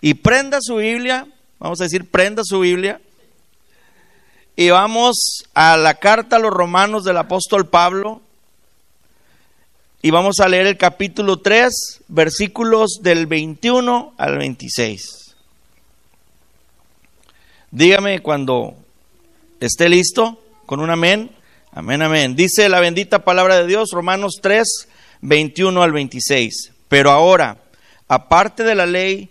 y prenda su Biblia, vamos a decir, prenda su Biblia, y vamos a la carta a los romanos del apóstol Pablo, y vamos a leer el capítulo 3, versículos del 21 al 26. Dígame cuando esté listo, con un amén. Amén, amén. Dice la bendita palabra de Dios, Romanos 3, 21 al 26. Pero ahora, aparte de la ley,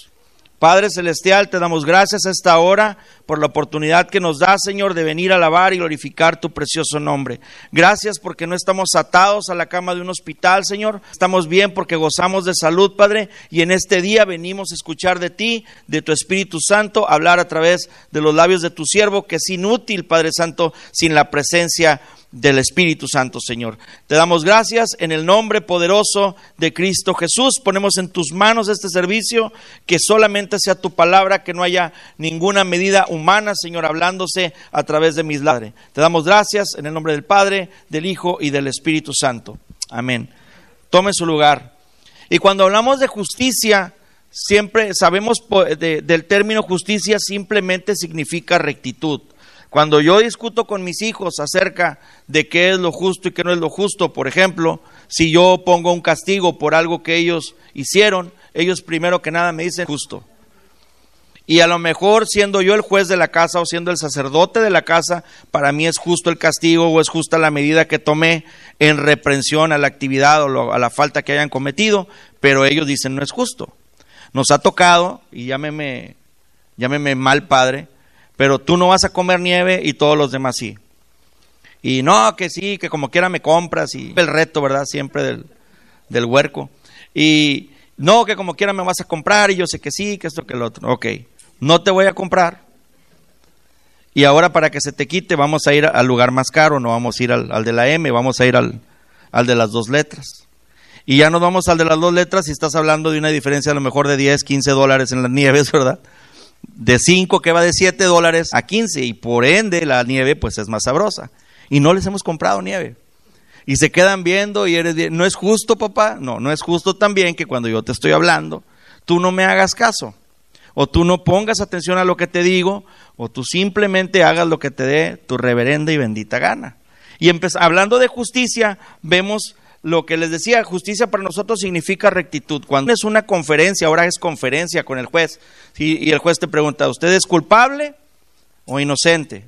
Padre Celestial, te damos gracias a esta hora por la oportunidad que nos da, Señor, de venir a alabar y glorificar tu precioso nombre. Gracias porque no estamos atados a la cama de un hospital, Señor. Estamos bien porque gozamos de salud, Padre. Y en este día venimos a escuchar de ti, de tu Espíritu Santo, hablar a través de los labios de tu siervo, que es inútil, Padre Santo, sin la presencia del Espíritu Santo, Señor. Te damos gracias en el nombre poderoso de Cristo Jesús. Ponemos en tus manos este servicio, que solamente sea tu palabra, que no haya ninguna medida humana, Señor, hablándose a través de mis labios. Te damos gracias en el nombre del Padre, del Hijo y del Espíritu Santo. Amén. Tome su lugar. Y cuando hablamos de justicia, siempre sabemos del término justicia simplemente significa rectitud. Cuando yo discuto con mis hijos acerca de qué es lo justo y qué no es lo justo, por ejemplo, si yo pongo un castigo por algo que ellos hicieron, ellos primero que nada me dicen justo. Y a lo mejor siendo yo el juez de la casa o siendo el sacerdote de la casa, para mí es justo el castigo o es justa la medida que tomé en reprensión a la actividad o a la falta que hayan cometido, pero ellos dicen no es justo. Nos ha tocado, y llámeme, llámeme mal padre, pero tú no vas a comer nieve y todos los demás sí. Y no, que sí, que como quiera me compras y el reto, ¿verdad? Siempre del, del huerco. Y no, que como quiera me vas a comprar y yo sé que sí, que esto, que el otro. Ok, no te voy a comprar. Y ahora para que se te quite vamos a ir al lugar más caro, no vamos a ir al, al de la M, vamos a ir al, al de las dos letras. Y ya nos vamos al de las dos letras y estás hablando de una diferencia a lo mejor de 10, 15 dólares en las nieves, ¿verdad? De 5 que va de 7 dólares a 15 y por ende la nieve pues es más sabrosa. Y no les hemos comprado nieve. Y se quedan viendo y eres no es justo papá, no, no es justo también que cuando yo te estoy hablando, tú no me hagas caso. O tú no pongas atención a lo que te digo, o tú simplemente hagas lo que te dé tu reverenda y bendita gana. Y hablando de justicia, vemos lo que les decía, justicia para nosotros significa rectitud. Cuando es una conferencia, ahora es conferencia con el juez, y el juez te pregunta, ¿usted es culpable o inocente?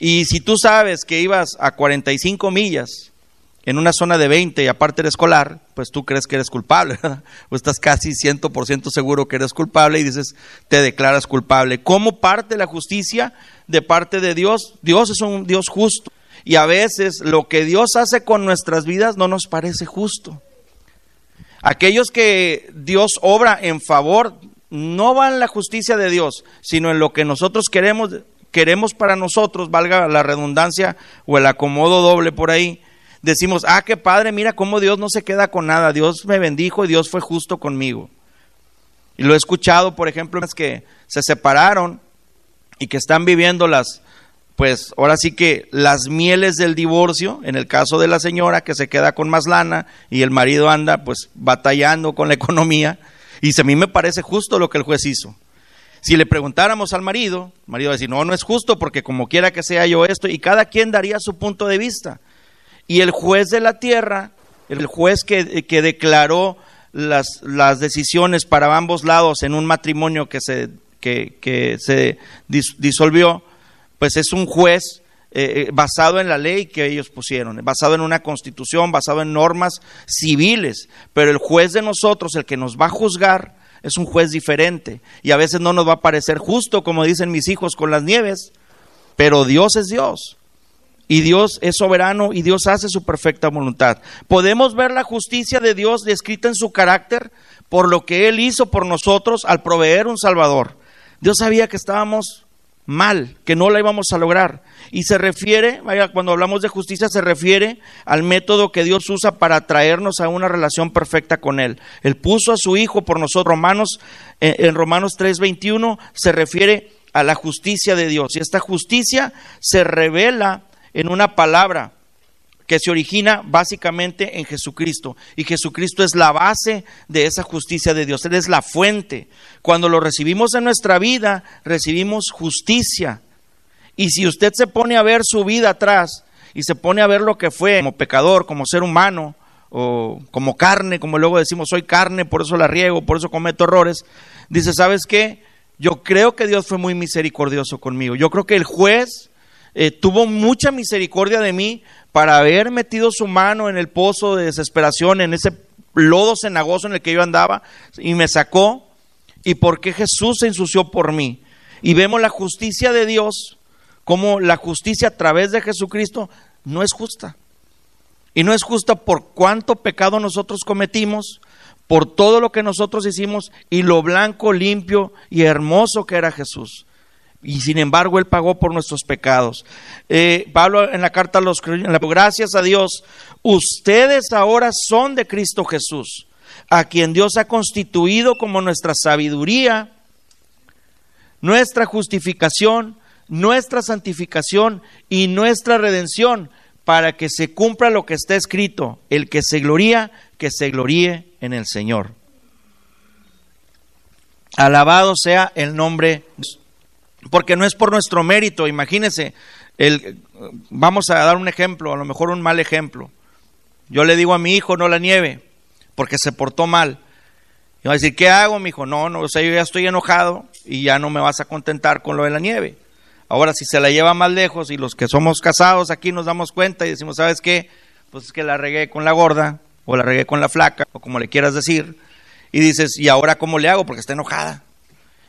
Y si tú sabes que ibas a 45 millas en una zona de 20 y aparte eres escolar, pues tú crees que eres culpable, ¿verdad? O estás casi 100% seguro que eres culpable y dices, te declaras culpable. ¿Cómo parte la justicia de parte de Dios? Dios es un Dios justo. Y a veces lo que Dios hace con nuestras vidas no nos parece justo. Aquellos que Dios obra en favor no van en la justicia de Dios, sino en lo que nosotros queremos, queremos para nosotros, valga la redundancia o el acomodo doble por ahí. Decimos, ah, qué padre, mira cómo Dios no se queda con nada, Dios me bendijo y Dios fue justo conmigo. Y lo he escuchado, por ejemplo, que se separaron y que están viviendo las, pues ahora sí que las mieles del divorcio, en el caso de la señora que se queda con más lana y el marido anda pues batallando con la economía, y a mí me parece justo lo que el juez hizo. Si le preguntáramos al marido, el marido va a decir, no, no es justo porque como quiera que sea yo esto, y cada quien daría su punto de vista. Y el juez de la tierra, el juez que, que declaró las, las, decisiones para ambos lados en un matrimonio que se, que, que se disolvió, pues es un juez eh, eh, basado en la ley que ellos pusieron, basado en una constitución, basado en normas civiles. Pero el juez de nosotros, el que nos va a juzgar, es un juez diferente. Y a veces no nos va a parecer justo, como dicen mis hijos con las nieves, pero Dios es Dios. Y Dios es soberano y Dios hace su perfecta voluntad. Podemos ver la justicia de Dios descrita en su carácter por lo que Él hizo por nosotros al proveer un Salvador. Dios sabía que estábamos mal, que no la íbamos a lograr. Y se refiere, cuando hablamos de justicia, se refiere al método que Dios usa para traernos a una relación perfecta con Él. Él puso a su Hijo por nosotros. Romanos, eh, en Romanos 3:21 se refiere a la justicia de Dios. Y esta justicia se revela en una palabra que se origina básicamente en Jesucristo. Y Jesucristo es la base de esa justicia de Dios. Él es la fuente. Cuando lo recibimos en nuestra vida, recibimos justicia. Y si usted se pone a ver su vida atrás y se pone a ver lo que fue como pecador, como ser humano, o como carne, como luego decimos, soy carne, por eso la riego, por eso cometo errores, dice, ¿sabes qué? Yo creo que Dios fue muy misericordioso conmigo. Yo creo que el juez eh, tuvo mucha misericordia de mí para haber metido su mano en el pozo de desesperación, en ese lodo cenagoso en el que yo andaba, y me sacó, y porque Jesús se ensució por mí. Y vemos la justicia de Dios, como la justicia a través de Jesucristo no es justa. Y no es justa por cuánto pecado nosotros cometimos, por todo lo que nosotros hicimos y lo blanco, limpio y hermoso que era Jesús y sin embargo Él pagó por nuestros pecados. Eh, Pablo en la carta a los gracias a Dios, ustedes ahora son de Cristo Jesús, a quien Dios ha constituido como nuestra sabiduría, nuestra justificación, nuestra santificación y nuestra redención, para que se cumpla lo que está escrito, el que se gloría, que se gloríe en el Señor. Alabado sea el nombre de porque no es por nuestro mérito, imagínense, el, vamos a dar un ejemplo, a lo mejor un mal ejemplo. Yo le digo a mi hijo, no la nieve, porque se portó mal. Y va a decir, ¿qué hago, mi hijo? No, no, o sea, yo ya estoy enojado y ya no me vas a contentar con lo de la nieve. Ahora, si se la lleva más lejos y los que somos casados aquí nos damos cuenta y decimos, ¿sabes qué? Pues es que la regué con la gorda, o la regué con la flaca, o como le quieras decir. Y dices, ¿y ahora cómo le hago? Porque está enojada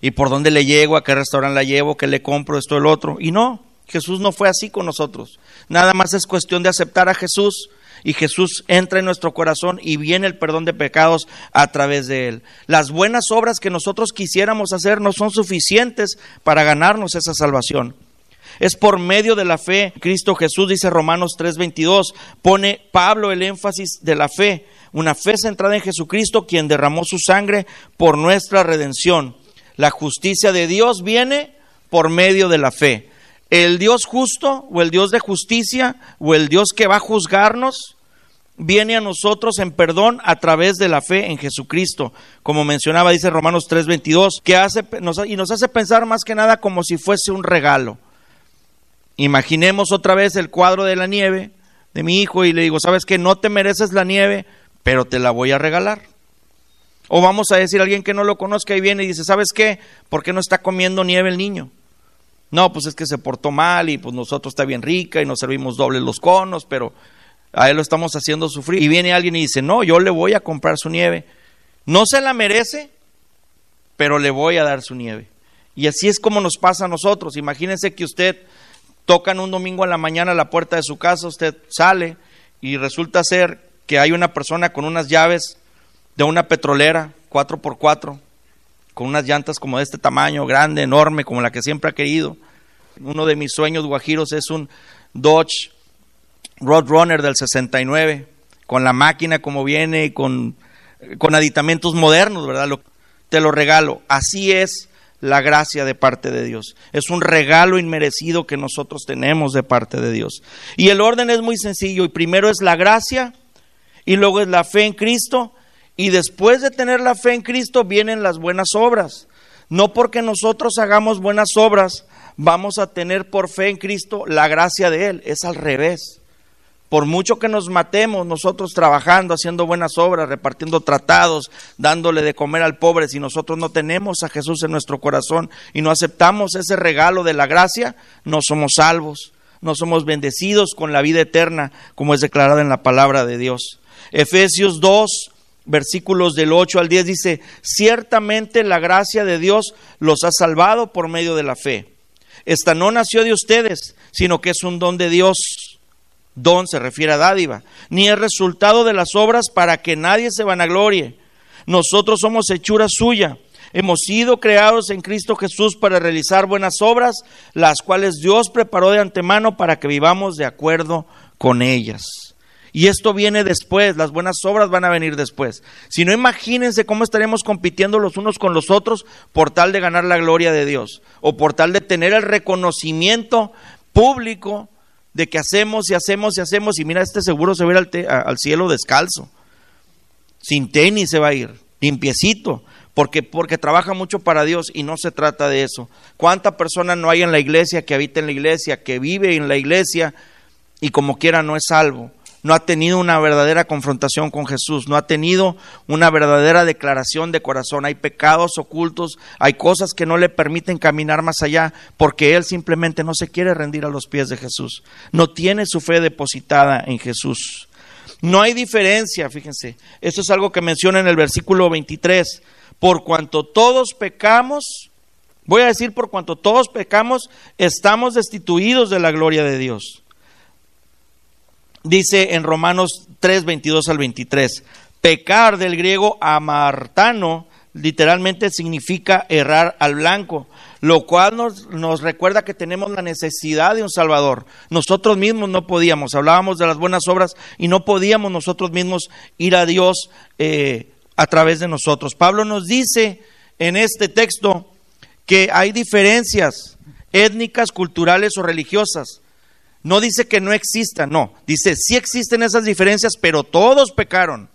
y por dónde le llego, a qué restaurante la llevo, qué le compro, esto, el otro. Y no, Jesús no fue así con nosotros. Nada más es cuestión de aceptar a Jesús y Jesús entra en nuestro corazón y viene el perdón de pecados a través de él. Las buenas obras que nosotros quisiéramos hacer no son suficientes para ganarnos esa salvación. Es por medio de la fe. Cristo Jesús, dice Romanos 3:22, pone Pablo el énfasis de la fe, una fe centrada en Jesucristo, quien derramó su sangre por nuestra redención. La justicia de Dios viene por medio de la fe. El Dios justo o el Dios de justicia o el Dios que va a juzgarnos viene a nosotros en perdón a través de la fe en Jesucristo. Como mencionaba, dice Romanos 3:22, que hace y nos hace pensar más que nada como si fuese un regalo. Imaginemos otra vez el cuadro de la nieve de mi hijo y le digo, ¿sabes que no te mereces la nieve, pero te la voy a regalar? O vamos a decir a alguien que no lo conozca y viene y dice, ¿sabes qué? ¿Por qué no está comiendo nieve el niño? No, pues es que se portó mal y pues nosotros está bien rica y nos servimos dobles los conos, pero a él lo estamos haciendo sufrir. Y viene alguien y dice, no, yo le voy a comprar su nieve. No se la merece, pero le voy a dar su nieve. Y así es como nos pasa a nosotros. Imagínense que usted tocan un domingo a la mañana a la puerta de su casa, usted sale y resulta ser que hay una persona con unas llaves una petrolera 4x4 con unas llantas como de este tamaño, grande, enorme, como la que siempre ha querido. Uno de mis sueños guajiros es un Dodge Roadrunner del 69, con la máquina como viene y con, con aditamentos modernos, ¿verdad? Lo, te lo regalo. Así es la gracia de parte de Dios. Es un regalo inmerecido que nosotros tenemos de parte de Dios. Y el orden es muy sencillo. Y primero es la gracia, y luego es la fe en Cristo, y después de tener la fe en Cristo vienen las buenas obras. No porque nosotros hagamos buenas obras, vamos a tener por fe en Cristo la gracia de Él. Es al revés. Por mucho que nos matemos nosotros trabajando, haciendo buenas obras, repartiendo tratados, dándole de comer al pobre, si nosotros no tenemos a Jesús en nuestro corazón y no aceptamos ese regalo de la gracia, no somos salvos. no somos bendecidos con la vida eterna, como es declarada en la palabra de Dios. Efesios 2, versículos del 8 al 10 dice, ciertamente la gracia de Dios los ha salvado por medio de la fe. Esta no nació de ustedes, sino que es un don de Dios. Don se refiere a dádiva, ni es resultado de las obras para que nadie se vanaglorie. Nosotros somos hechura suya. Hemos sido creados en Cristo Jesús para realizar buenas obras, las cuales Dios preparó de antemano para que vivamos de acuerdo con ellas. Y esto viene después, las buenas obras van a venir después. Si no, imagínense cómo estaremos compitiendo los unos con los otros por tal de ganar la gloria de Dios o por tal de tener el reconocimiento público de que hacemos y hacemos y hacemos y mira, este seguro se va a ir al, cielo descalzo, sin tenis se va a ir, limpiecito, porque, porque trabaja mucho para Dios y no se trata de eso. ¿Cuánta persona no hay en la iglesia que habita en la iglesia, que vive en la iglesia y como quiera no es salvo? No ha tenido una verdadera confrontación con Jesús, no ha tenido una verdadera declaración de corazón. Hay pecados ocultos, hay cosas que no le permiten caminar más allá porque él simplemente no se quiere rendir a los pies de Jesús. No tiene su fe depositada en Jesús. No hay diferencia, fíjense. Esto es algo que menciona en el versículo 23. Por cuanto todos pecamos, voy a decir por cuanto todos pecamos, estamos destituidos de la gloria de Dios dice en Romanos 3, 22 al 23, pecar del griego amartano literalmente significa errar al blanco, lo cual nos, nos, recuerda que tenemos la necesidad de un Salvador. Nosotros mismos no podíamos, hablábamos de las buenas obras y no podíamos nosotros mismos ir a Dios eh, a través de nosotros. Pablo nos dice en este texto que hay diferencias étnicas, culturales o religiosas. No dice que no existan, no. Dice, sí existen esas diferencias, pero todos pecaron.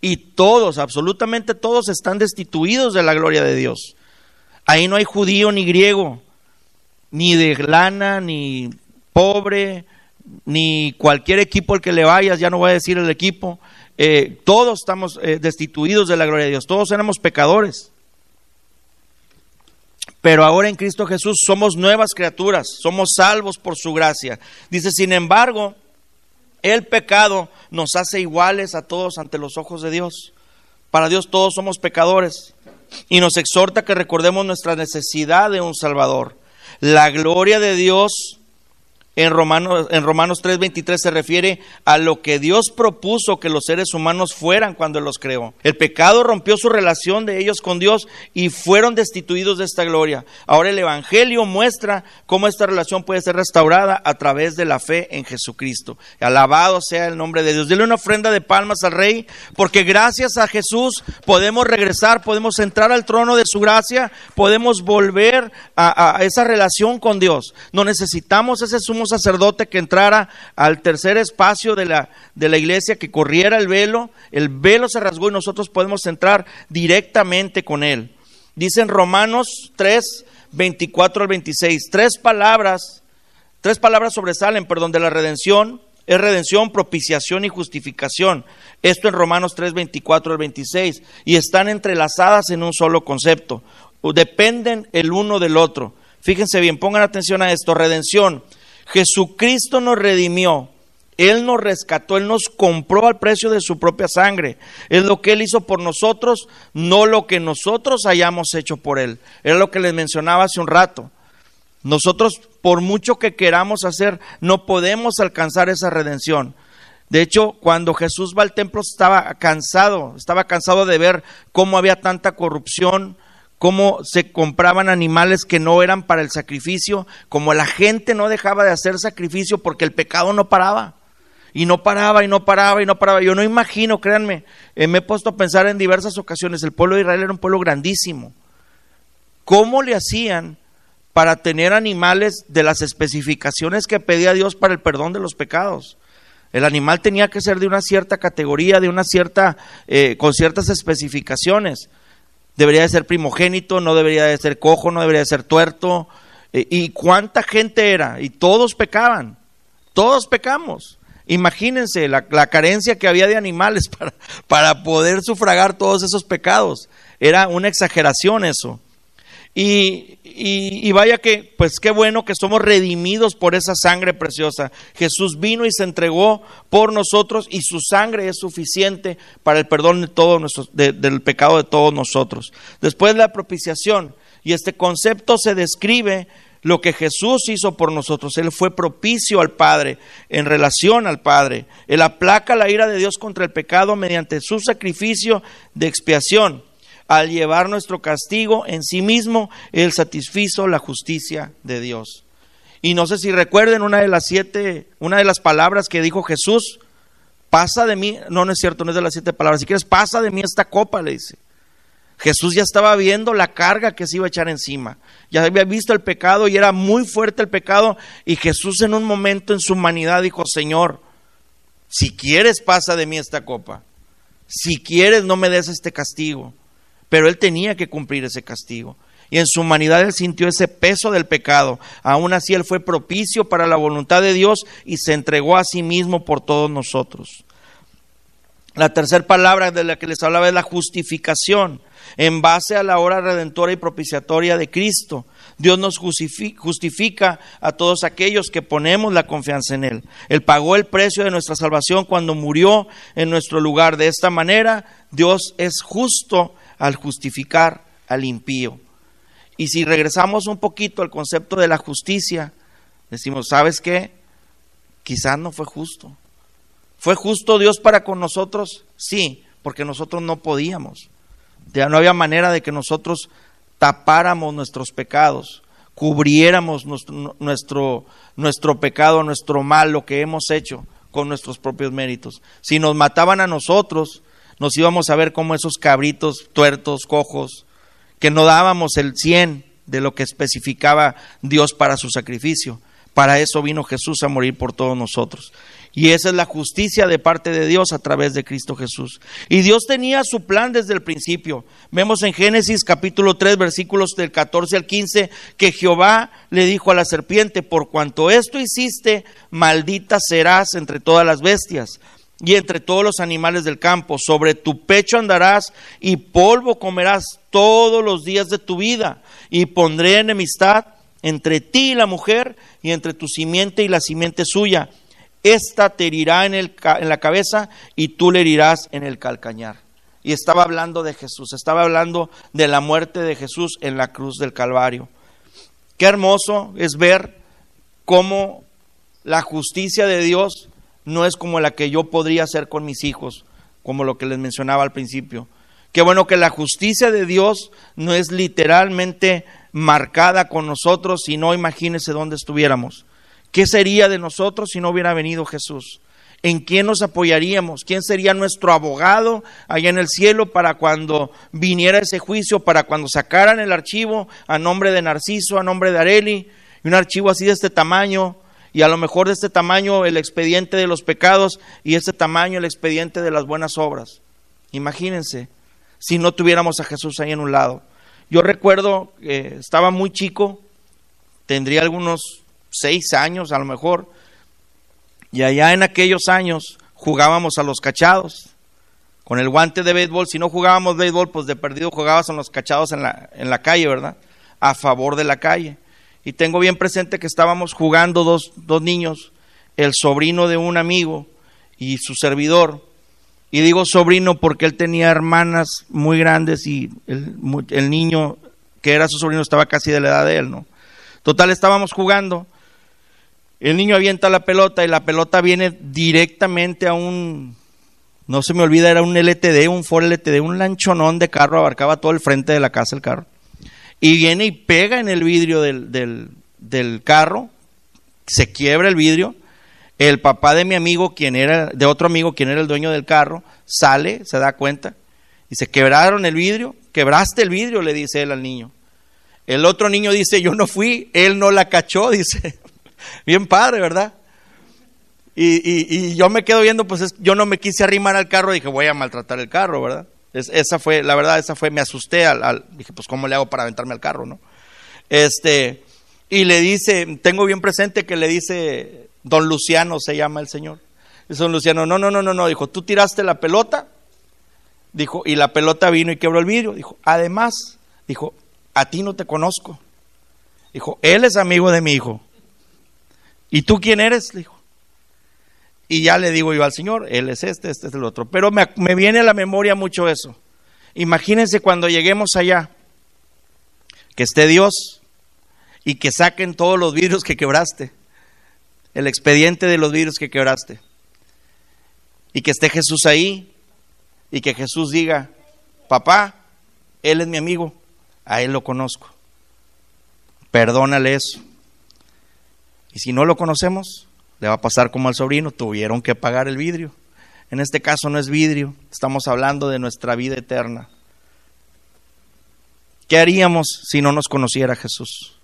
Y todos, absolutamente todos, están destituidos de la gloria de Dios. Ahí no hay judío ni griego, ni de lana, ni pobre, ni cualquier equipo al que le vayas, ya no voy a decir el equipo. Eh, todos estamos eh, destituidos de la gloria de Dios, todos éramos pecadores. Pero ahora en Cristo Jesús somos nuevas criaturas, somos salvos por su gracia. Dice, sin embargo, el pecado nos hace iguales a todos ante los ojos de Dios. Para Dios todos somos pecadores y nos exhorta que recordemos nuestra necesidad de un Salvador. La gloria de Dios en Romanos, en Romanos 3:23 se refiere a lo que Dios propuso que los seres humanos fueran cuando los creó. El pecado rompió su relación de ellos con Dios y fueron destituidos de esta gloria. Ahora el Evangelio muestra cómo esta relación puede ser restaurada a través de la fe en Jesucristo. Alabado sea el nombre de Dios. Dile una ofrenda de palmas al Rey, porque gracias a Jesús podemos regresar, podemos entrar al trono de su gracia, podemos volver a, a esa relación con Dios. No necesitamos ese sumo sacerdote que entrara al tercer espacio de la, de la iglesia, que corriera el velo, el velo se rasgó y nosotros podemos entrar directamente con él. Dicen Romanos 3, 24 al 26, tres palabras, tres palabras sobresalen, perdón, de la redención, es redención, propiciación y justificación. Esto en Romanos 3, 24 al 26, y están entrelazadas en un solo concepto, dependen el uno del otro. Fíjense bien, pongan atención a esto, redención Jesucristo nos redimió. Él nos rescató, Él nos compró al precio de su propia sangre. Es lo que Él hizo por nosotros, no lo que nosotros hayamos hecho por Él. Es lo que les mencionaba hace un rato. Nosotros, por mucho que queramos hacer, no podemos alcanzar esa redención. De hecho, cuando Jesús va al templo estaba cansado, estaba cansado de ver cómo había tanta corrupción, cómo se compraban animales que no eran para el sacrificio, como la gente no dejaba de hacer sacrificio porque el pecado no paraba. Y no paraba y no paraba y no paraba. Yo no imagino, créanme, eh, me he puesto a pensar en diversas ocasiones, el pueblo de Israel era un pueblo grandísimo. ¿Cómo le hacían para tener animales de las especificaciones que pedía Dios para el perdón de los pecados? El animal tenía que ser de una cierta categoría, de una cierta, eh, con ciertas especificaciones debería de ser primogénito, no debería de ser cojo, no debería de ser tuerto. E, ¿Y cuánta gente era? Y todos pecaban, todos pecamos. Imagínense la, carencia que había de animales para, para poder sufragar todos esos pecados. Era una exageración eso. Y, y, vaya que, pues qué bueno que somos redimidos por esa sangre preciosa. Jesús vino y se entregó por nosotros y su sangre es suficiente para el perdón de todo nuestro, del pecado de todos nosotros. Después de la propiciación, y este concepto se describe lo que Jesús hizo por nosotros. Él fue propicio al Padre, en relación al Padre. Él aplaca la ira de Dios contra el pecado mediante su sacrificio de expiación. Al llevar nuestro castigo en sí mismo, Él satisfizo la justicia de Dios. Y no sé si recuerden una de las siete, una de las palabras que dijo Jesús, pasa de mí, no, no es cierto, no es de las siete palabras, si quieres, pasa de mí esta copa, le dice. Jesús ya estaba viendo la carga que se iba a echar encima. Ya había visto el pecado y era muy fuerte el pecado. Y Jesús en un momento en su humanidad dijo, Señor, si quieres pasa de mí esta copa. Si quieres no me des este castigo. Pero él tenía que cumplir ese castigo. Y en su humanidad él sintió ese peso del pecado. Aún así él fue propicio para la voluntad de Dios y se entregó a sí mismo por todos nosotros. La tercera palabra de la que les hablaba es la justificación en base a la hora redentora y propiciatoria de Cristo. Dios nos justifica a todos aquellos que ponemos la confianza en Él. Él pagó el precio de nuestra salvación cuando murió en nuestro lugar. De esta manera, Dios es justo al justificar al impío. Y si regresamos un poquito al concepto de la justicia, decimos, ¿sabes qué? Quizás no fue justo. ¿Fue justo Dios para con nosotros? Sí, porque nosotros no podíamos. Ya no había manera de que nosotros tapáramos nuestros pecados, cubriéramos nuestro, nuestro, nuestro pecado, nuestro mal, lo que hemos hecho con nuestros propios méritos. Si nos mataban a nosotros, nos íbamos a ver como esos cabritos tuertos, cojos, que no dábamos el cien de lo que especificaba Dios para su sacrificio. Para eso vino Jesús a morir por todos nosotros. Y esa es la justicia de parte de Dios a través de Cristo Jesús. Y Dios tenía su plan desde el principio. Vemos en Génesis capítulo 3 versículos del 14 al 15 que Jehová le dijo a la serpiente, por cuanto esto hiciste, maldita serás entre todas las bestias y entre todos los animales del campo. Sobre tu pecho andarás y polvo comerás todos los días de tu vida. Y pondré enemistad entre ti y la mujer y entre tu simiente y la simiente suya esta te herirá en, el, en la cabeza y tú le herirás en el calcañar. Y estaba hablando de Jesús, estaba hablando de la muerte de Jesús en la cruz del Calvario. Qué hermoso es ver cómo la justicia de Dios no es como la que yo podría hacer con mis hijos, como lo que les mencionaba al principio. Qué bueno que la justicia de Dios no es literalmente marcada con nosotros, sino imagínense dónde estuviéramos. ¿Qué sería de nosotros si no hubiera venido Jesús? ¿En quién nos apoyaríamos? ¿Quién sería nuestro abogado allá en el cielo para cuando viniera ese juicio, para cuando sacaran el archivo a nombre de Narciso, a nombre de Areli, y un archivo así de este tamaño, y a lo mejor de este tamaño el expediente de los pecados y este tamaño el expediente de las buenas obras? Imagínense si no tuviéramos a Jesús ahí en un lado. Yo recuerdo que estaba muy chico, tendría algunos seis años a lo mejor, y allá en aquellos años jugábamos a los cachados con el guante de béisbol. Si no jugábamos béisbol, pues de perdido jugabas a los cachados en la, en la calle, ¿verdad? A favor de la calle. Y tengo bien presente que estábamos jugando dos, dos niños, el sobrino de un amigo y su servidor. Y digo sobrino porque él tenía hermanas muy grandes y el, niño que era su sobrino estaba casi de la edad de él, ¿no? Total, estábamos jugando el niño avienta la pelota y la pelota viene directamente a un, no se me olvida, era un LTD, un Ford LTD, un lanchonón de carro, abarcaba todo el frente de la casa el carro. Y viene y pega en el vidrio del, del, carro, se quiebra el vidrio. El papá de mi amigo, quien era, de otro amigo, quien era el dueño del carro, sale, se da cuenta, y se quebraron el vidrio, quebraste el vidrio, le dice él al niño. El otro niño dice, yo no fui, él no la cachó, dice. Bien padre, ¿verdad? Y, yo me quedo viendo, pues yo no me quise arrimar al carro, dije, voy a maltratar el carro, ¿verdad? Esa fue, la verdad, esa fue, me asusté al, dije, pues cómo le hago para aventarme al carro, ¿no? Este, y le dice, tengo bien presente que le dice, don Luciano se llama el señor. Dice don Luciano, no, no, no, no, no, dijo, tú tiraste la pelota, dijo, y la pelota vino y quebró el vidrio, dijo, además, dijo, a ti no te conozco. Dijo, él es amigo de mi hijo. ¿Y tú quién eres? Le dijo. Y ya le digo yo al Señor, él es este, este es el otro. Pero me, me viene a la memoria mucho eso. Imagínense cuando lleguemos allá, que esté Dios y que saquen todos los vidrios que quebraste, el expediente de los vidrios que quebraste. Y que esté Jesús ahí y que Jesús diga, papá, él es mi amigo, a él lo conozco. Perdónale eso. Y si no lo conocemos, le va a pasar como al sobrino, tuvieron que pagar el vidrio. En este caso no es vidrio, estamos hablando de nuestra vida eterna. ¿Qué haríamos si no nos conociera Jesús?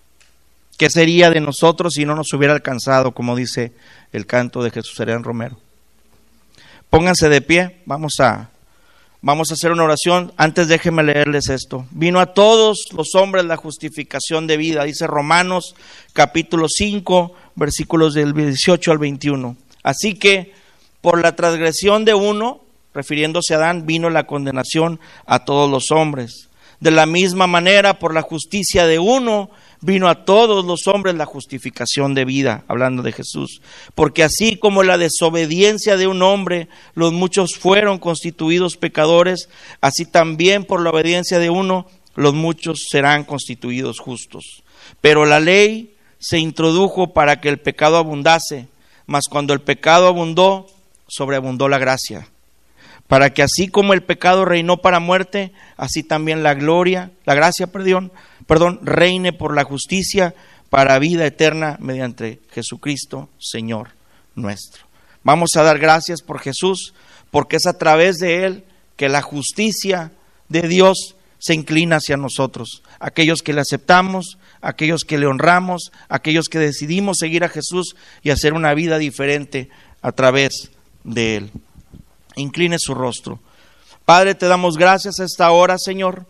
¿Qué sería de nosotros si no nos hubiera alcanzado, como dice el canto de Jesús Serén Romero? Pónganse de pie, vamos a Vamos a hacer una oración. Antes déjenme leerles esto. Vino a todos los hombres la justificación de vida, dice Romanos capítulo 5, versículos del 18 al 21. Así que por la transgresión de uno, refiriéndose a Adán, vino la condenación a todos los hombres. De la misma manera, por la justicia de uno, vino a todos los hombres la justificación de vida, hablando de Jesús. Porque así como la desobediencia de un hombre, los muchos fueron constituidos pecadores, así también por la obediencia de uno, los muchos serán constituidos justos. Pero la ley se introdujo para que el pecado abundase, mas cuando el pecado abundó, sobreabundó la gracia para que así como el pecado reinó para muerte, así también la gloria, la gracia, perdón, perdón, reine por la justicia para vida eterna mediante Jesucristo, Señor nuestro. Vamos a dar gracias por Jesús, porque es a través de Él que la justicia de Dios se inclina hacia nosotros, aquellos que le aceptamos, aquellos que le honramos, aquellos que decidimos seguir a Jesús y hacer una vida diferente a través de Él incline su rostro. Padre, te damos gracias a esta hora, Señor,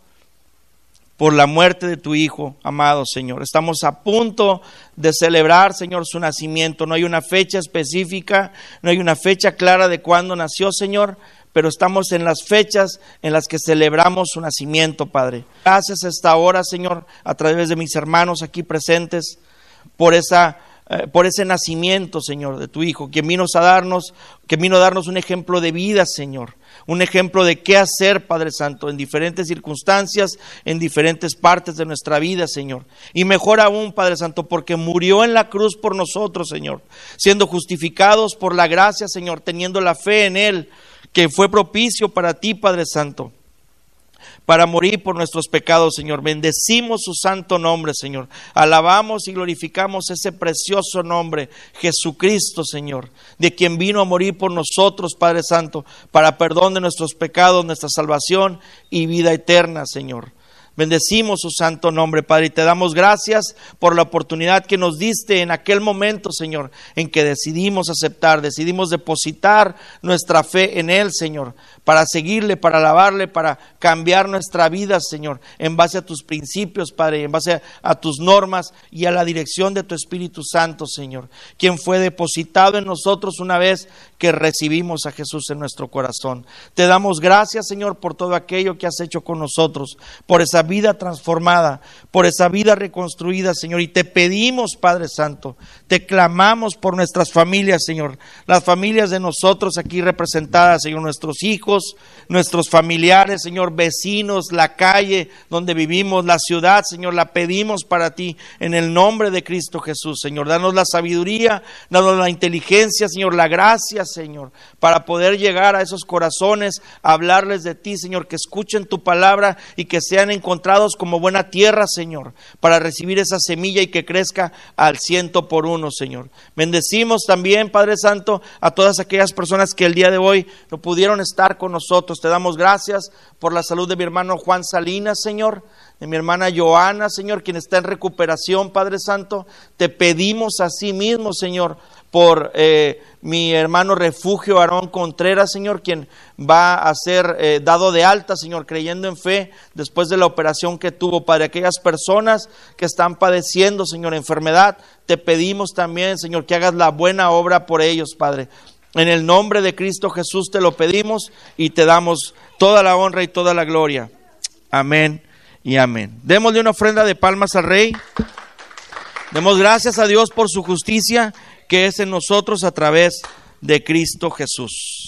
por la muerte de tu Hijo, amado Señor. Estamos a punto de celebrar, Señor, su nacimiento. No hay una fecha específica, no hay una fecha clara de cuándo nació, Señor, pero estamos en las fechas en las que celebramos su nacimiento, Padre. Gracias a esta hora, Señor, a través de mis hermanos aquí presentes, por esa eh, por ese nacimiento, Señor, de tu Hijo, que vino a darnos, que vino a darnos un ejemplo de vida, Señor, un ejemplo de qué hacer, Padre Santo, en diferentes circunstancias, en diferentes partes de nuestra vida, Señor. Y mejor aún, Padre Santo, porque murió en la cruz por nosotros, Señor, siendo justificados por la gracia, Señor, teniendo la fe en Él, que fue propicio para ti, Padre Santo para morir por nuestros pecados, Señor. Bendecimos su santo nombre, Señor. Alabamos y glorificamos ese precioso nombre, Jesucristo, Señor, de quien vino a morir por nosotros, Padre Santo, para perdón de nuestros pecados, nuestra salvación y vida eterna, Señor. Bendecimos su santo nombre, Padre, y te damos gracias por la oportunidad que nos diste en aquel momento, Señor, en que decidimos aceptar, decidimos depositar nuestra fe en Él, Señor, para seguirle, para alabarle, para cambiar nuestra vida, Señor, en base a tus principios, Padre, en base a tus normas y a la dirección de tu Espíritu Santo, Señor, quien fue depositado en nosotros una vez que recibimos a Jesús en nuestro corazón. Te damos gracias, Señor, por todo aquello que has hecho con nosotros, por esa vida transformada, por esa vida reconstruida, Señor. Y te pedimos, Padre Santo, te clamamos por nuestras familias, Señor. Las familias de nosotros aquí representadas, Señor, nuestros hijos, nuestros familiares, Señor, vecinos, la calle donde vivimos, la ciudad, Señor, la pedimos para ti en el nombre de Cristo Jesús, Señor. Danos la sabiduría, danos la inteligencia, Señor, la gracia, Señor, para poder llegar a esos corazones, hablarles de ti, Señor, que escuchen tu palabra y que sean encontrados como buena tierra, Señor, para recibir esa semilla y que crezca al ciento por uno, Señor. Bendecimos también, Padre Santo, a todas aquellas personas que el día de hoy no pudieron estar con nosotros. Te damos gracias por la salud de mi hermano Juan Salinas, Señor de mi hermana Joana, Señor, quien está en recuperación, Padre Santo. Te pedimos a sí mismo, Señor, por eh, mi hermano refugio Aarón Contreras, Señor, quien va a ser eh, dado de alta, Señor, creyendo en fe después de la operación que tuvo. Para aquellas personas que están padeciendo, Señor, enfermedad, te pedimos también, Señor, que hagas la buena obra por ellos, Padre. En el nombre de Cristo Jesús te lo pedimos y te damos toda la honra y toda la gloria. Amén y amén. Démosle una ofrenda de palmas al Rey. Demos gracias a Dios por su justicia que es en nosotros a través de Cristo Jesús.